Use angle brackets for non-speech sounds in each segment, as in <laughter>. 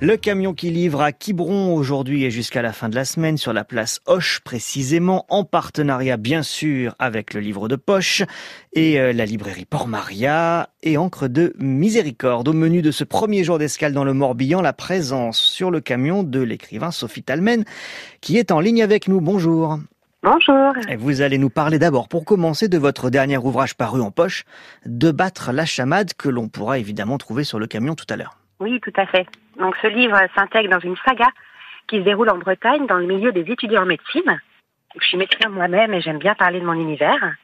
Le camion qui livre à Quiberon aujourd'hui et jusqu'à la fin de la semaine sur la place Hoche précisément en partenariat bien sûr avec le livre de poche et euh, la librairie Port-Maria et Encre de Miséricorde. Au menu de ce premier jour d'escale dans le Morbihan, la présence sur le camion de l'écrivain Sophie Talmen qui est en ligne avec nous. Bonjour. Bonjour. Et vous allez nous parler d'abord, pour commencer, de votre dernier ouvrage paru en poche, De battre la chamade, que l'on pourra évidemment trouver sur le camion tout à l'heure. Oui, tout à fait. Donc ce livre s'intègre dans une saga qui se déroule en Bretagne dans le milieu des étudiants en médecine. Je suis médecin moi-même et j'aime bien parler de mon univers.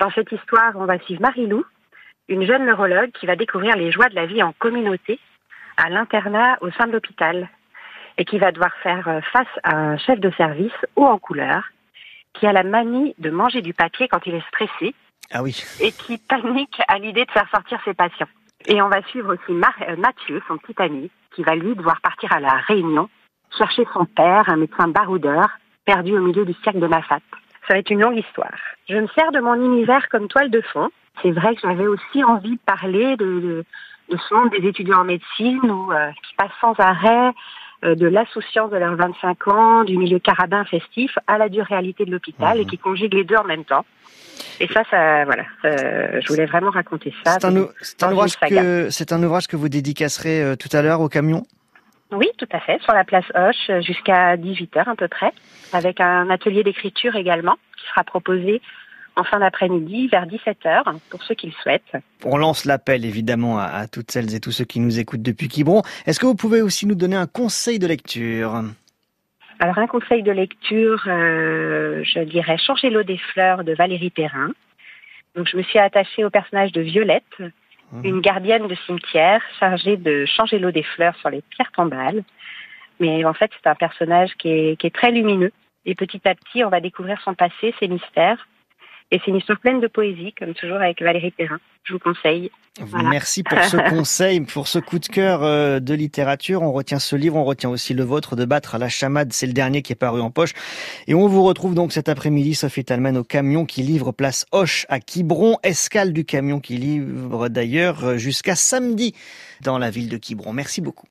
Dans cette histoire, on va suivre Marie-Lou, une jeune neurologue qui va découvrir les joies de la vie en communauté à l'internat au sein de l'hôpital et qui va devoir faire face à un chef de service haut en couleur qui a la manie de manger du papier quand il est stressé. Ah oui. Et qui panique à l'idée de faire sortir ses patients. Et on va suivre aussi euh, Mathieu, son petit ami, qui va lui devoir partir à la Réunion, chercher son père, un médecin baroudeur, perdu au milieu du siècle de Massat. Ça va être une longue histoire. Je me sers de mon univers comme toile de fond. C'est vrai que j'avais aussi envie de parler de, de, ce monde des étudiants en médecine où, euh, qui passe sans arrêt de l'associance de leurs 25 ans, du milieu carabin festif, à la dure réalité de l'hôpital et mhm. qui conjugue les deux en même temps. Et ça, ça, voilà, je voulais vraiment raconter ça. C'est un, un, ouvrage que, c'est un ouvrage que vous dédicacerez euh, tout à l'heure au camion? Oui, tout à fait, sur la place Hoche, jusqu'à 18h à peu près, avec un atelier d'écriture également, qui sera proposé en fin d'après-midi vers 17h pour ceux qui le souhaitent. On lance l'appel évidemment à, toutes celles et tous ceux qui nous écoutent depuis Quiberon. Est-ce que vous pouvez aussi nous donner un conseil de lecture? Alors un conseil de lecture, euh, je dirais Changer l'eau des fleurs de Valérie Perrin. Donc je me suis attachée au personnage de Violette, mmh. une gardienne de cimetière chargée de changer l'eau des fleurs sur les pierres tombales. Mais en fait c'est un personnage qui est, qui est très lumineux. Et petit à petit on va découvrir son passé, ses mystères. Et c'est une histoire pleine de poésie, comme toujours avec Valérie Perrin. Je vous conseille. Merci pour ce <laughs> conseil, pour ce coup de cœur euh, de littérature. On retient ce livre, on retient aussi le vôtre de battre à la chamade. C'est le dernier qui est paru en poche. Et on vous retrouve donc cet après-midi, Sophie Talman, au camion qui livre place Hoche à Quiberon. Escale du camion qui livre d'ailleurs jusqu'à samedi dans la ville de Quiberon. Merci beaucoup.